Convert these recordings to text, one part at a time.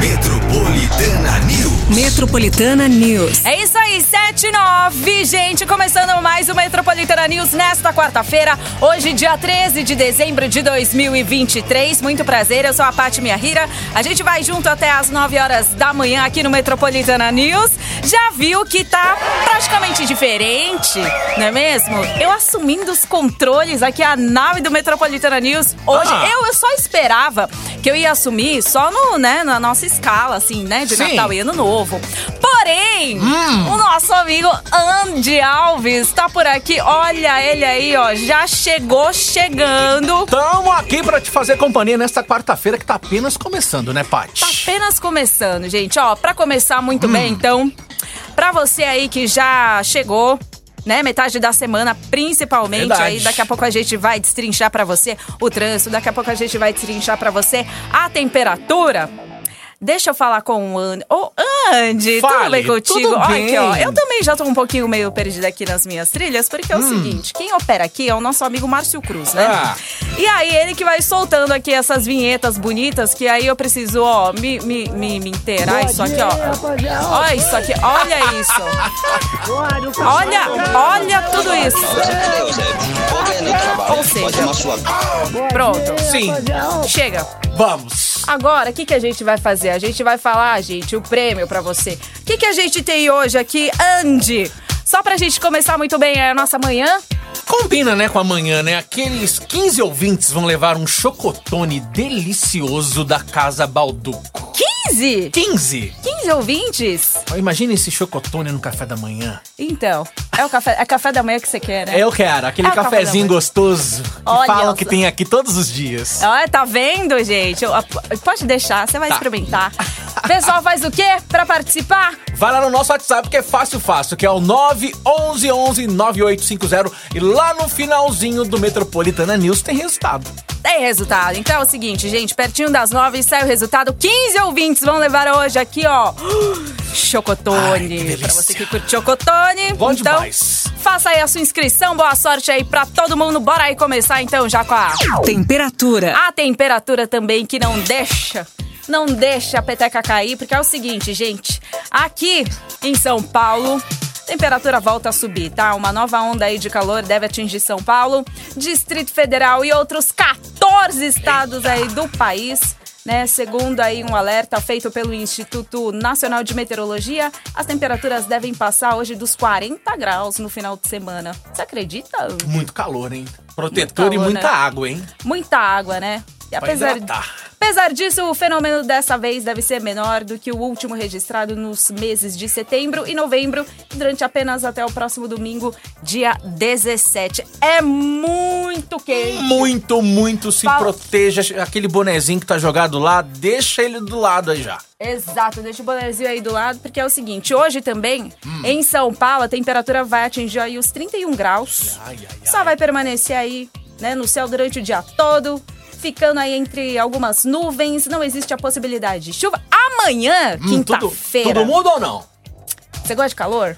Metropolitana News. Metropolitana News. É isso aí, 7 e 9, gente. Começando mais o Metropolitana News nesta quarta-feira, hoje, dia 13 de dezembro de 2023. Muito prazer, eu sou a Paty Rira. A gente vai junto até as 9 horas da manhã aqui no Metropolitana News. Já viu que tá praticamente diferente, não é mesmo? Eu assumindo os controles aqui, a nave do Metropolitana News. Hoje, Ah. eu, eu só esperava que eu ia assumir só no, né, na nossa escala, assim, né, de Sim. Natal e Ano Novo. Porém, o nosso amigo Andy Alves tá por aqui. Olha ele aí, ó. Já chegou chegando. Tamo aqui pra te fazer companhia nesta quarta-feira que tá apenas começando, né, Paty? Tá apenas começando, gente. Ó, pra começar muito bem, então, pra você aí que já chegou. Né, metade da semana, principalmente. Verdade. Aí daqui a pouco a gente vai destrinchar pra você o trânsito, daqui a pouco a gente vai destrinchar pra você a temperatura. Deixa eu falar com o Andy. Ô, Andy, tudo Fale, bem contigo? tudo Olha bem. aqui, ó. Eu também já tô um pouquinho meio perdida aqui nas minhas trilhas, porque é o seguinte: quem opera aqui é o nosso amigo Márcio Cruz, né? Ah. E aí, ele que vai soltando aqui essas vinhetas bonitas, que aí eu preciso, ó, me, me, me, me inteirar isso aqui, ó. Olha isso aqui, olha isso. Olha, olha tudo isso. Ou seja, pronto, Sim, chega. vamos. Agora, o que, que a gente vai fazer? A gente vai falar, gente, o prêmio pra você. O que, que a gente tem hoje aqui, Andy? Só pra gente começar muito bem a nossa manhã. Combina, né, com amanhã, né? Aqueles 15 ouvintes vão levar um chocotone delicioso da Casa Balduco. 15? 15? 15 ouvintes? Imagina esse chocotone no café da manhã. Então, é o café, é café da manhã que você quer, né? Eu quero, aquele É o café da cafezinho manhã. gostoso que Olha falam só. que tem aqui todos os dias. Olha, tá vendo, gente? Eu- Pode deixar, você vai Tá. experimentar. Pessoal, faz o quê pra participar? Vai lá no nosso WhatsApp que é fácil, fácil, que é o 911 9850 e lá no finalzinho do Metropolitana News tem resultado. Tem resultado. Então é o seguinte, gente, pertinho das nove sai o resultado. 15 ouvintes vão levar hoje aqui, ó. Chocotone. pra você que curte chocotone. Bom então, demais. faça aí a sua inscrição. Boa sorte aí pra todo mundo. Bora aí começar então já com a, Temperatura. a temperatura também que não deixa. Não deixa a peteca cair, porque é o seguinte, gente. Aqui em São Paulo, temperatura volta a subir, tá? Uma nova onda aí de calor deve atingir São Paulo, Distrito Federal e outros 14 estados aí do país. Né, segundo aí um alerta feito pelo Instituto Nacional de Meteorologia, as temperaturas devem passar hoje dos 40 graus no final de semana. Você acredita? Muito calor, hein? Protetor Muito e calor, muita né? água, hein? Muita água, né? Apesar, apesar disso, o fenômeno dessa vez deve ser menor do que o último registrado nos meses de setembro e novembro, durante apenas até o próximo domingo, dia 17. É muito quente. Muito, muito se proteja. Aquele bonezinho que tá jogado lá, deixa ele do lado aí já. Exato, deixa o bonezinho aí do lado, porque é o seguinte, hoje também, Hum. em São Paulo, a temperatura vai atingir aí os 31 graus. Ai, ai, ai. Só vai permanecer aí, né, no céu durante o dia todo, ficando aí entre algumas nuvens, não existe a possibilidade de chuva. Amanhã, Hum, quinta-feira. tudo muda ou não? Você gosta de calor?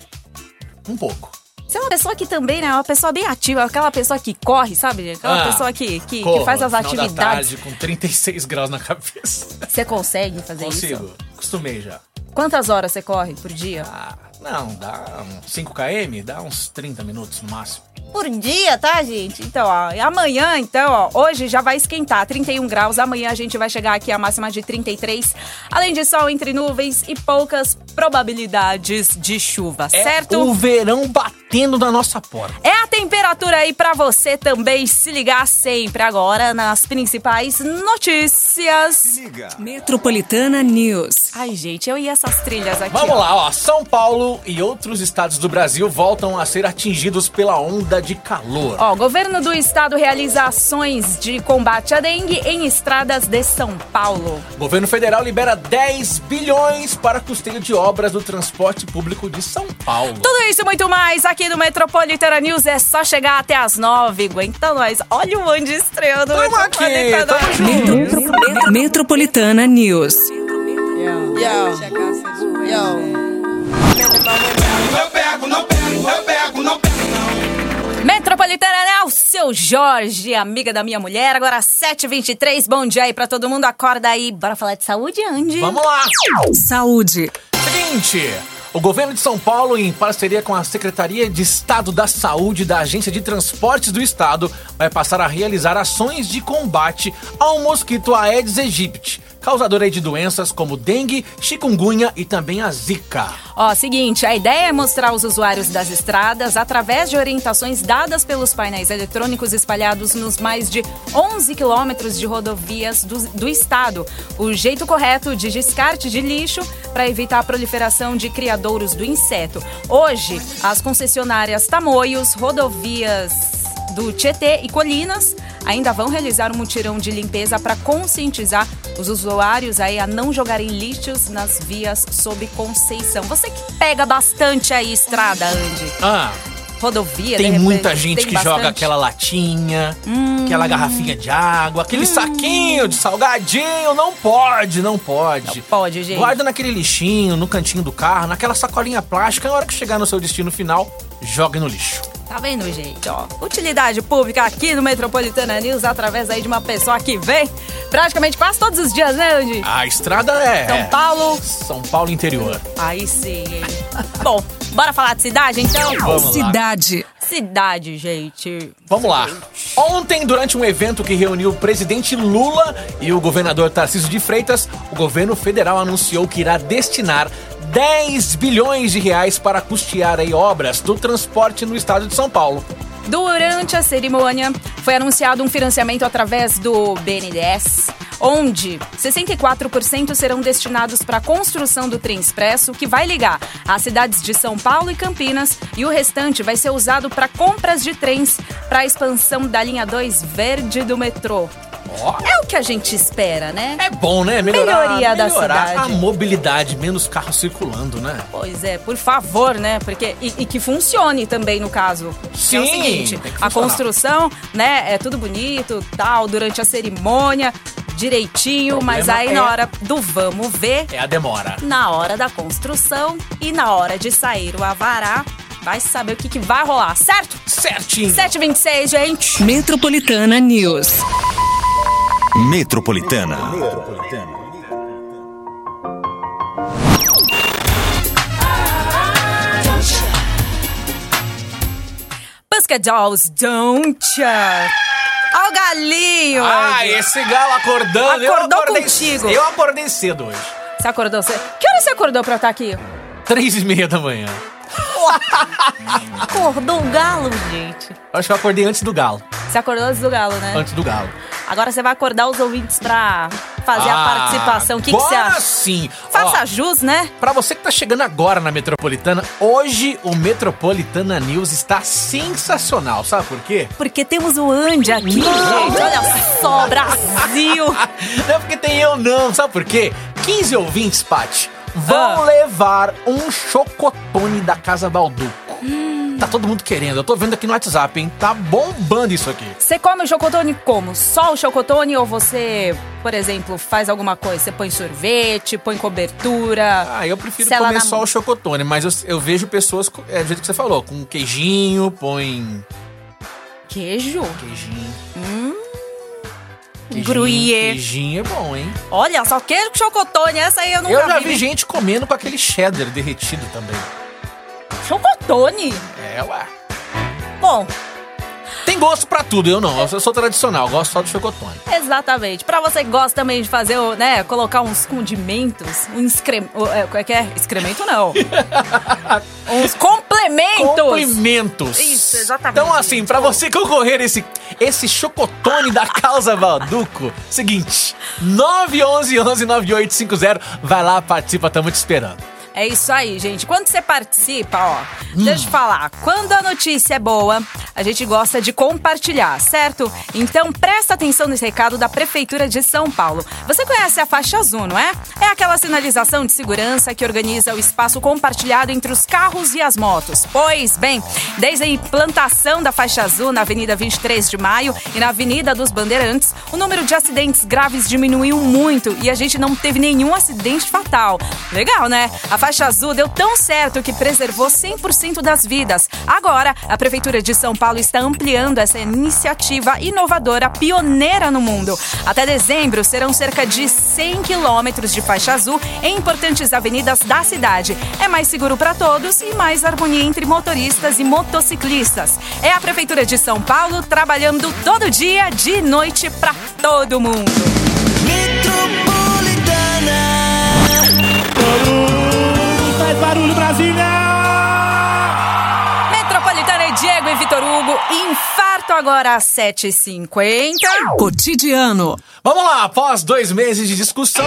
Um pouco. Você é uma pessoa que também, né, é uma pessoa bem ativa, aquela pessoa que corre, sabe? Aquela Ah, pessoa que, que, que Corro, faz as final da atividades. tarde, com 36 graus na cabeça. Você consegue fazer isso? Consigo. Acostumei já. Quantas horas você corre por dia? Ah, não, dá uns 5 km, dá uns 30 minutos no máximo. Por dia, tá, gente? Então, ó, amanhã, então, ó, hoje já vai esquentar, 31 graus. Amanhã a gente vai chegar aqui a máxima de 33. Além de sol entre nuvens e poucas probabilidades de chuva, É certo? o verão batendo na nossa porta. É a temperatura aí pra você também se ligar sempre agora nas principais notícias. Liga. Metropolitana News. Ai, gente, eu e essas trilhas aqui. Vamos ó. lá, ó. São Paulo e outros estados do Brasil voltam a ser atingidos pela onda de calor. Ó, o governo do estado realiza ações de combate à dengue em estradas de São Paulo. O governo federal libera 10 bilhões para custeio de obras do transporte público de São Paulo. Tudo isso e muito mais aqui no Metropolitana News. É só chegar até as nove. Aguenta nós. Olha o Andy estreando. Tamo aqui, Metropolitana tamo. Metro- Metropolitana News. Yo, yo. Eu pego, não pego, eu pego, não pego, não. Metropolitana né? o seu Jorge, amiga da minha mulher. Agora 7h23, bom dia aí pra todo mundo. Acorda aí. Bora falar de saúde, Andy? Vamos lá! Saúde. Seguinte, o governo de São Paulo, em parceria com a Secretaria de Estado da Saúde da Agência de Transportes do Estado, vai passar a realizar ações de combate ao mosquito Aedes aegypti, causador aí de doenças como dengue, chikungunya e também a zika. Ó, seguinte, a ideia é mostrar aos usuários das estradas, através de orientações dadas pelos painéis eletrônicos espalhados nos mais de 11 quilômetros de rodovias do, do estado, o jeito correto de descarte de lixo para evitar a proliferação de criadouros do inseto. Hoje, as concessionárias Tamoios, rodovias do Tietê e Colinas ainda vão realizar um mutirão de limpeza para conscientizar os usuários aí a não jogarem lixos nas vias sob Conceição. Você que pega bastante aí estrada, Andy. Ah, Rodovia, tem muita gente tem que joga bastante? Hum. aquela latinha, aquela garrafinha de água, aquele saquinho de salgadinho. Não pode, não pode. Não pode, gente. Guarda naquele lixinho, no cantinho do carro, naquela sacolinha plástica. Na hora que chegar no seu destino final, jogue no lixo. Tá vendo, gente? Ó, utilidade pública aqui no Metropolitana News através aí de uma pessoa que vem praticamente quase todos os dias, né, Andy? A estrada é. São Paulo. São Paulo interior. Aí sim, hein? Bom, bora falar de cidade, então? Vamos lá. Cidade. Cidade, gente. Vamos lá. Ontem, durante um evento que reuniu o presidente Lula e o governador Tarcísio de Freitas, o governo federal anunciou que irá destinar 10 bilhões de reais para custear aí obras do transporte no estado de São Paulo. Durante a cerimônia, foi anunciado um financiamento através do BNDES, onde 64% serão destinados para a construção do trem expresso, que vai ligar as cidades de São Paulo e Campinas, e o restante vai ser usado para compras de trens para a expansão da linha 2 verde do metrô. É o que a gente espera, né? é bom, né? Melhorar, Melhoria da melhorar cidade. a mobilidade, menos carros circulando, né? Pois é, por favor, né? Porque e, e que funcione também no caso. Que é o Sim, seguinte, a funcionar. construção, né, é tudo bonito, tal, durante a cerimônia, direitinho, O mas problema aí é- na hora do vamos ver, É a demora. na hora da construção e na hora de sair o avará, vai saber o que, que vai rolar, certo? Certinho. 7h26, gente. Metropolitana News. Metropolitana. Pussycat Dolls, don't ya. Ó o galinho. Ah, esse galo acordando. eu Acordou acordei, contigo. Eu acordei cedo hoje. Você acordou? Você... Que hora você acordou pra eu estar aqui? Três e meia da manhã. Acordou o galo, gente. Eu Acho que eu acordei antes do galo. Você acordou antes do galo, né? Antes do galo. Agora você vai acordar os ouvintes pra fazer a Ah, participação. O que, que você acha? sim. Faça Ó, jus, né? Pra você que tá chegando agora na Metropolitana, hoje o Metropolitana News está sensacional. Sabe por quê? Porque temos o Andy aqui, gente. Olha só, Brasil. Não é porque tem eu não, sabe por quê? 15 ouvintes, Paty, vão Ah. levar um chocotone da Casa Balduco. Hum. Tá todo mundo querendo. Eu tô vendo aqui no WhatsApp, hein? Tá bombando isso aqui. Você come o chocotone como? Só o chocotone ou você, por exemplo, faz alguma coisa? Você põe sorvete, põe cobertura? Ah, eu prefiro comer só mão. o chocotone, mas eu, eu vejo pessoas, é do jeito que você falou, com queijinho, põe Queijo? queijinho. Queijinho, Gruyère. Queijinho é bom, hein? Olha só, queijo com chocotone. Essa aí eu nunca Eu já vi. vi gente comendo com aquele cheddar derretido também. Chocotone? É, ué. Bom, Tem gosto pra tudo, eu não. Eu sou tradicional, gosto só do chocotone. Exatamente. Pra você que gosta também de fazer, né, colocar uns condimentos, um excrem... o- é, Como é que é? Excremento não. uns complementos. Complementos. Isso, exatamente. Então, assim, pra você concorrer esse, esse chocotone da Causa Balduco, seguinte, 911-9850, vai lá, participa, tamo te esperando. É isso aí, gente. Quando você participa, ó, Hum. deixa eu falar, quando a notícia é boa, a gente gosta de compartilhar, certo? Então presta atenção nesse recado da Prefeitura de São Paulo. Você conhece a faixa azul, não é? É aquela sinalização de segurança que organiza o espaço compartilhado entre os carros e as motos. Pois bem, desde a implantação da faixa azul na Avenida 23 de Maio e na Avenida dos Bandeirantes, o número de acidentes graves diminuiu muito e a gente não teve nenhum acidente fatal. Legal, né? A faixa azul deu tão certo que preservou 100% das vidas. Agora, a Prefeitura de São Paulo está ampliando essa iniciativa inovadora, pioneira no mundo. Até dezembro, serão cerca de 100 quilômetros de faixa azul em importantes avenidas da cidade. É mais seguro para todos e mais harmonia entre motoristas e motociclistas. É a Prefeitura de São Paulo trabalhando todo dia, de noite, para todo mundo. Brasília! Metropolitana e Diego e Vitor Hugo, infarto agora às 7h50. Cotidiano. Vamos lá, após dois meses de discussão,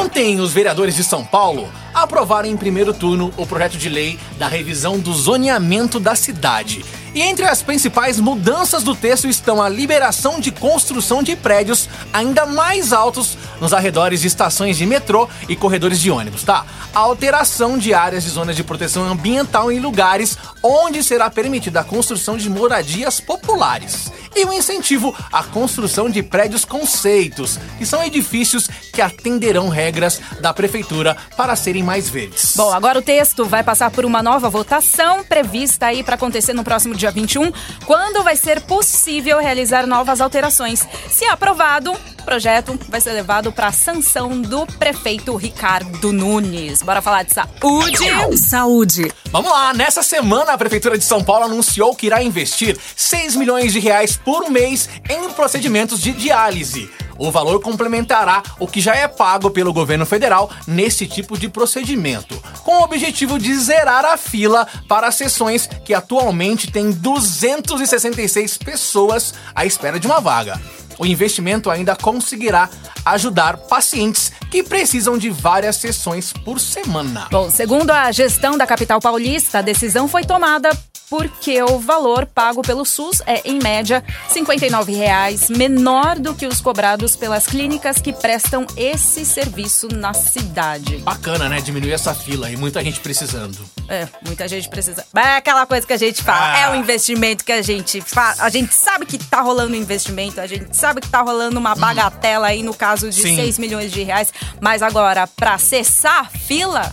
ontem os vereadores de São Paulo aprovaram em primeiro turno o projeto de lei da revisão do zoneamento da cidade. E entre as principais mudanças do texto estão a liberação de construção de prédios ainda mais altos nos arredores de estações de metrô e corredores de ônibus, tá? A alteração de áreas de zonas de proteção ambiental em lugares onde será permitida a construção de moradias populares. E o incentivo à construção de prédios conceitos, que são edifícios que atenderão regras da prefeitura para serem mais verdes. Bom, agora o texto vai passar por uma nova votação prevista aí para acontecer no próximo dia 21, quando vai ser possível realizar novas alterações. Se aprovado, o projeto vai ser levado para a sanção do prefeito Ricardo Nunes. Bora falar de saúde. Saúde. Vamos lá, nessa semana a Prefeitura de São Paulo anunciou que irá investir 6 milhões de reais por mês em procedimentos de diálise. O valor complementará o que já é pago pelo governo federal nesse tipo de procedimento, com o objetivo de zerar a fila para as sessões que atualmente tem 266 pessoas à espera de uma vaga. O investimento ainda conseguirá ajudar pacientes que precisam de várias sessões por semana. Bom, segundo a gestão da capital paulista, a decisão foi tomada porque o valor pago pelo SUS é, em média, 59 reais, menor do que os cobrados pelas clínicas que prestam esse serviço na cidade. Bacana, né? Diminuir essa fila e muita gente precisando. É, muita gente precisa. É aquela coisa que a gente fala, Ah. é o investimento que a gente faz. A gente sabe que tá rolando um investimento, a gente sabe que tá rolando uma bagatela aí no caso de Sim. 6 milhões de reais, mas agora, pra cessar a fila.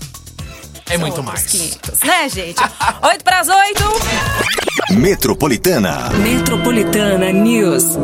É muito mais. 500, né, gente? 8 pras 8. Metropolitana. Metropolitana News.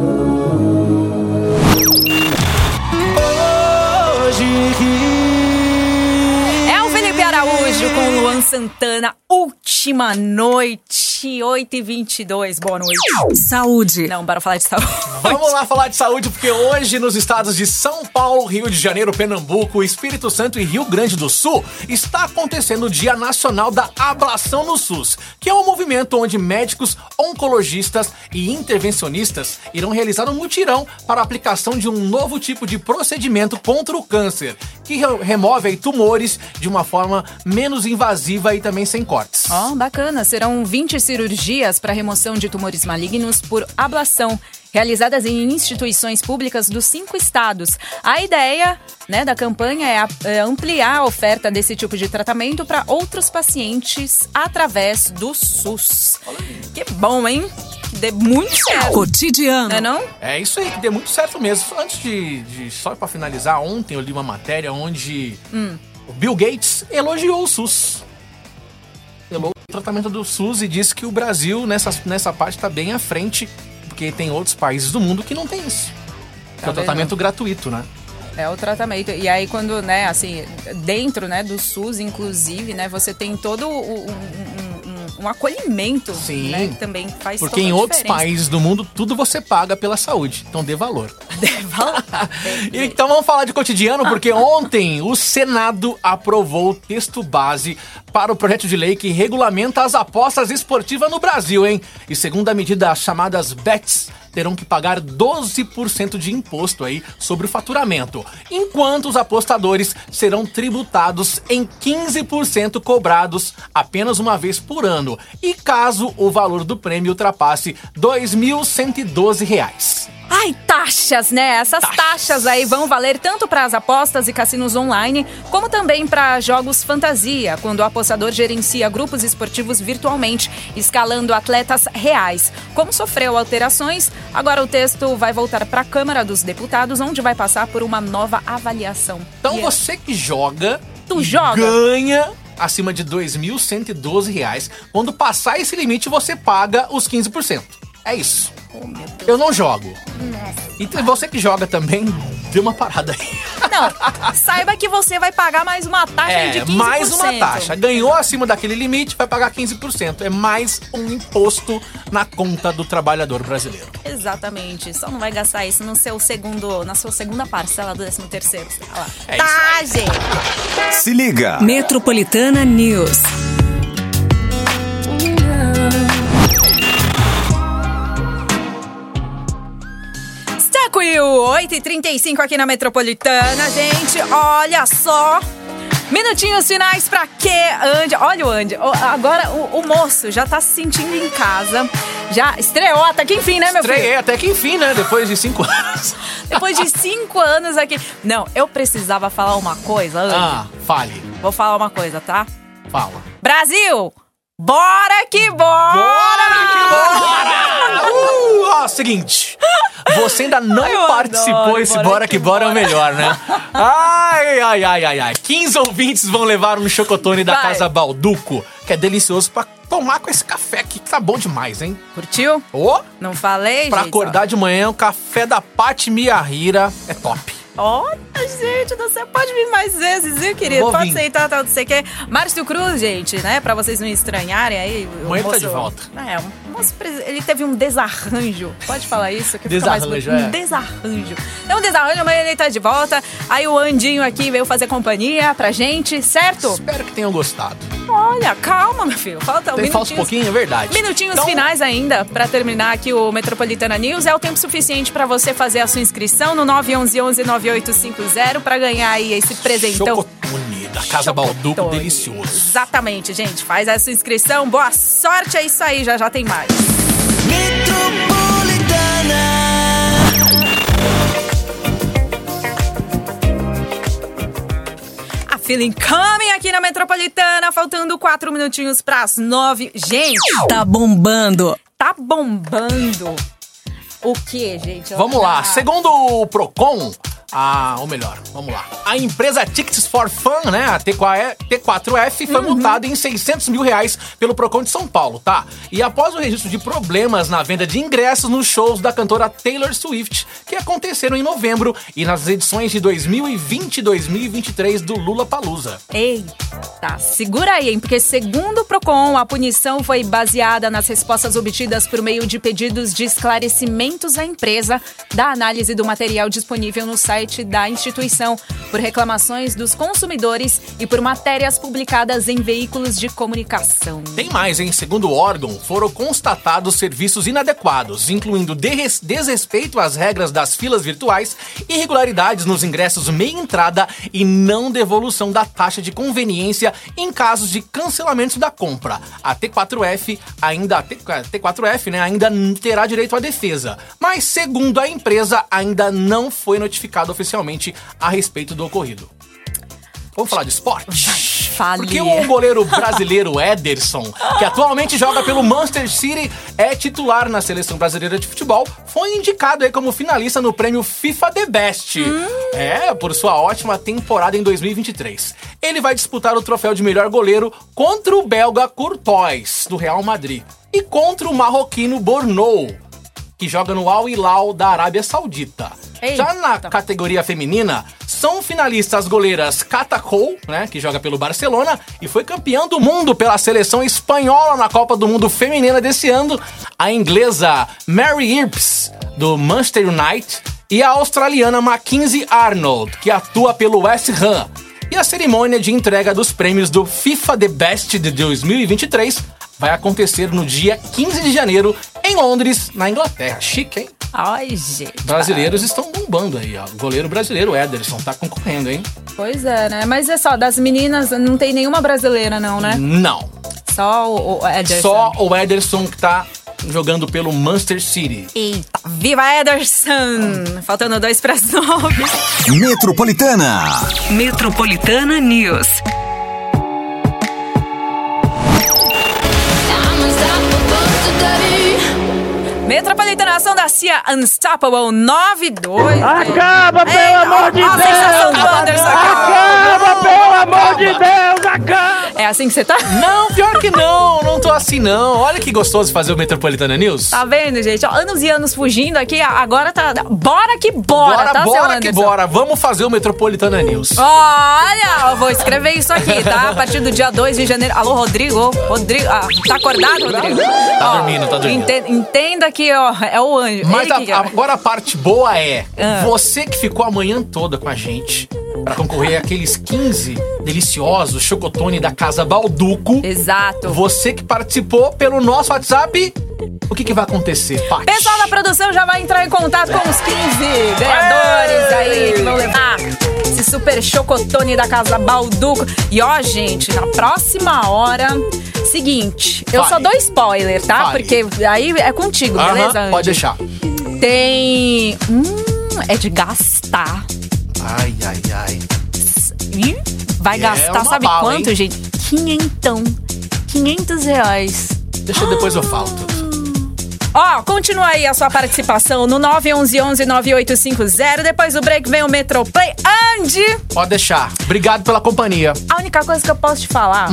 Araújo com o Luan Santana, última noite, 8 e 22 Boa noite. Saúde. Não, para falar de saúde. Vamos lá falar de saúde, porque hoje nos estados de São Paulo, Rio de Janeiro, Pernambuco, Espírito Santo e Rio Grande do Sul está acontecendo o Dia Nacional da Ablação no SUS, que é um movimento onde médicos, oncologistas e intervencionistas irão realizar um mutirão para a aplicação de um novo tipo de procedimento contra o câncer, que re- remove aí, tumores de uma forma menos invasiva e também sem cortes. Ó, bacana. Serão 20 cirurgias para remoção de tumores malignos por ablação. Realizadas em instituições públicas dos cinco estados. A ideia né, da campanha é, a- é ampliar a oferta desse tipo de tratamento para outros pacientes através do SUS. Que bom, hein? Dê muito certo. Cotidiano. Não é não? É isso aí, que deu muito certo mesmo. Antes de, de- só para finalizar, ontem eu li uma matéria onde o Bill Gates elogiou o SUS. Elogiou o tratamento do SUS e disse que o Brasil nessa, nessa parte está bem à frente, porque tem outros países do mundo que não tem isso. É o Tá tratamento gratuito, né? É o tratamento. E aí, quando, né, assim, dentro, né, do SUS, inclusive, né, você tem todo o- um, um- um- acolhimento, Sim. né, que também faz Porque em outros diferença. países do mundo, tudo você paga pela saúde. Então dê valor. Fala. Então vamos falar de cotidiano, porque ontem o Senado aprovou o texto base para o projeto de lei que regulamenta as apostas esportivas no Brasil, hein? E segundo a medida, as chamadas BETs terão que pagar 12% de imposto aí sobre o faturamento, enquanto os apostadores serão tributados em 15% cobrados apenas uma vez por ano, e caso o valor do prêmio ultrapasse 2.112 reais. Ai, taxas, né? Essas taxas. aí vão valer tanto para as apostas e cassinos online, como também para jogos fantasia, quando o apostador gerencia grupos esportivos virtualmente, escalando atletas reais. Como sofreu alterações, agora o texto vai voltar para a Câmara dos Deputados, onde vai passar por uma nova avaliação. Então E é- você que joga, Tu joga? ganha acima de 2.112 reais. Quando passar esse limite, você paga os 15%. É isso. Eu não jogo. E tem você que joga também, dê uma parada aí. Não, saiba que você vai pagar mais uma taxa aí de É, 15%. mais uma taxa. Ganhou acima daquele limite, vai pagar 15%. É mais um imposto na conta do trabalhador brasileiro. Exatamente. Só não vai gastar isso no seu segundo, na sua segunda parcela do 13 terceiro. Tá lá. É tá, gente. Se liga. Metropolitana News. 8h35 aqui na Metropolitana, gente. Olha só. Minutinhos finais pra que Andy. Olha o Andy. Agora o, o moço já tá se sentindo em casa. Já estreou até que enfim, né, meu filho? Estreiei até que enfim, né? Depois de cinco anos. Depois de cinco anos aqui. Não, eu precisava falar uma coisa, Andy. Ah, fale. Vou falar uma coisa, tá? Fala. Brasil! Bora que bora! Bora! Uh, ó, seguinte. Você ainda não Eu participou adoro, esse bora Bora que que Bora é o melhor, né? Ai, ai, ai, ai, ai. 15 ouvintes vão levar um chocotone da Vai. Casa Balduco, que é delicioso pra tomar com esse café aqui, que tá bom demais, hein? Curtiu? Ô, Não falei, pra gente? acordar de manhã, o café da Pati Miyahira é top. Olha, gente, você pode vir mais vezes, viu, querido? Vou pode vir. aceitar, tal, não sei o quê. Márcio Cruz, gente, né? Pra vocês não estranharem aí. o Amanhã tá moço- de volta. É, pres- ele teve um desarranjo. Pode falar isso? Que mais Desarranjo, bonito. é. Um desarranjo. É um desarranjo, amanhã ele tá de volta. Aí o Andinho aqui veio fazer companhia pra gente, certo? Espero que tenham gostado. Olha, calma, meu filho. Falta um Tem um pouquinho, é verdade. Minutinhos Então, finais ainda pra terminar aqui o Metropolitana News. É o tempo suficiente pra você fazer a sua inscrição no 911 9850 pra ganhar aí esse presentão. Chocotone da Casa Balduco, delicioso. Exatamente, gente. Faz essa inscrição. Boa sorte, é isso aí. Já já tem mais. A Feeling Coming aqui na Metropolitana, faltando quatro minutinhos pras nove. Gente, Tá bombando. tá bombando. O que, gente? Vamos lá, Ah, segundo o Procon, a, ou melhor, vamos lá. A empresa Tickets for Fun, né, a T4F, T4F foi multada em 600 mil reais pelo Procon de São Paulo, tá? E após o registro de problemas na venda de ingressos nos shows da cantora Taylor Swift, que aconteceram em novembro e nas edições de 2020 e 2023 do Lula Palusa. Eita, segura aí, hein? Porque segundo o Procon, a punição foi baseada nas respostas obtidas por meio de pedidos de esclarecimentos à empresa da análise do material disponível no site da instituição, por reclamações dos consumidores e por matérias publicadas em veículos de comunicação. Tem mais, hein? Segundo o órgão, foram constatados serviços inadequados, incluindo desrespeito às regras das filas virtuais, irregularidades nos ingressos meia entrada e não devolução da taxa de conveniência em casos de cancelamento da compra. A T4F ainda a T- a T4F, né, ainda terá direito à defesa, mas segundo a empresa ainda não foi notificado oficialmente a respeito do ocorrido. Vamos falar de esporte? Fale. Porque o goleiro brasileiro Ederson, que atualmente joga pelo Manchester City, é titular na seleção brasileira de futebol, foi indicado aí como finalista no prêmio FIFA The Best. É, por sua ótima temporada em 2023. Ele vai disputar o troféu de melhor goleiro contra o belga Courtois, do Real Madrid, e contra o marroquino Bornou, que joga no Al Hilal da Arábia Saudita. Eita. Já na categoria feminina, são finalistas as goleiras Cata Cole, né, que joga pelo Barcelona e foi campeã do mundo pela seleção espanhola na Copa do Mundo Feminina desse ano, a inglesa Mary Earps, do Manchester United, e a australiana Mackenzie Arnold, que atua pelo West Ham. E a cerimônia de entrega dos prêmios do FIFA The Best de 2023 vai acontecer no dia 15 de janeiro em Londres, na Inglaterra. Chique, hein? Ai, gente. Brasileiros estão bombando aí, ó. O goleiro brasileiro Ederson tá concorrendo, hein? Pois é, né? Mas é só, das meninas, não tem nenhuma brasileira, não, né? Não. Só o, o Ederson. Só o Ederson que tá jogando pelo Manchester City. Eita, viva Ederson! Faltando dois para as nove. Metropolitana. Metropolitana News. Metropolitana Ação da CIA Unstoppable 92. Acaba, pelo Ei, amor de ó, Deus! Acaba, pelo amor de Deus! Acaba! É assim que você tá? Não, pior que não, não tô assim não. Olha que gostoso fazer o Metropolitana News. Tá vendo, gente? Ó, anos e anos fugindo aqui, agora tá. Bora que bora, bora, tá, seu bora que Anderson? bora. Vamos fazer o Metropolitana News. Olha, eu vou escrever isso aqui, tá? A partir do dia 2 de janeiro. Alô, Rodrigo? Rodrigo. Ah, tá acordado, Rodrigo? Tá dormindo, tá dormindo. ente- Entenda que, ó, é o anjo. Mas a- que- agora a parte boa é Ah. você que ficou a manhã toda com a gente pra concorrer àqueles 15 deliciosos chocotone da Casa Balduco. Exato. Você que participou pelo nosso WhatsApp, o que, que vai acontecer, Paty? Pessoal da produção já vai entrar em contato com os 15 ganhadores aí que vão levar esse super chocotone da Casa Balduco. E ó, gente, na próxima hora. Seguinte, eu Fale. só dou spoiler, tá? Fale. Porque aí é contigo, Aham, beleza? Andy? pode deixar. Tem. Hum, é de gastar. Ai, ai, ai. Ih, Vai É gastar, uma sabe bala, quanto, hein? gente? Quinhentão. Quinhentos reais. Deixa depois eu falo tudo. Ó, continua aí a sua participação no 911-9850. Depois do break vem o Metroplay. Andy, Pode deixar. Obrigado pela companhia. a única coisa que eu posso te falar.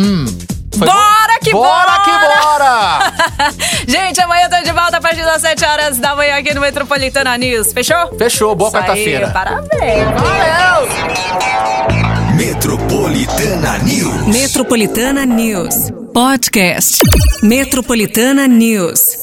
Foi Bora que bora! bora! que bora! Gente, amanhã eu tô de volta a partir das 7 horas da manhã aqui no Metropolitana News. Fechou? Fechou, boa quarta-feira. Parabéns. Metropolitana News. Metropolitana News. Podcast. Metropolitana News.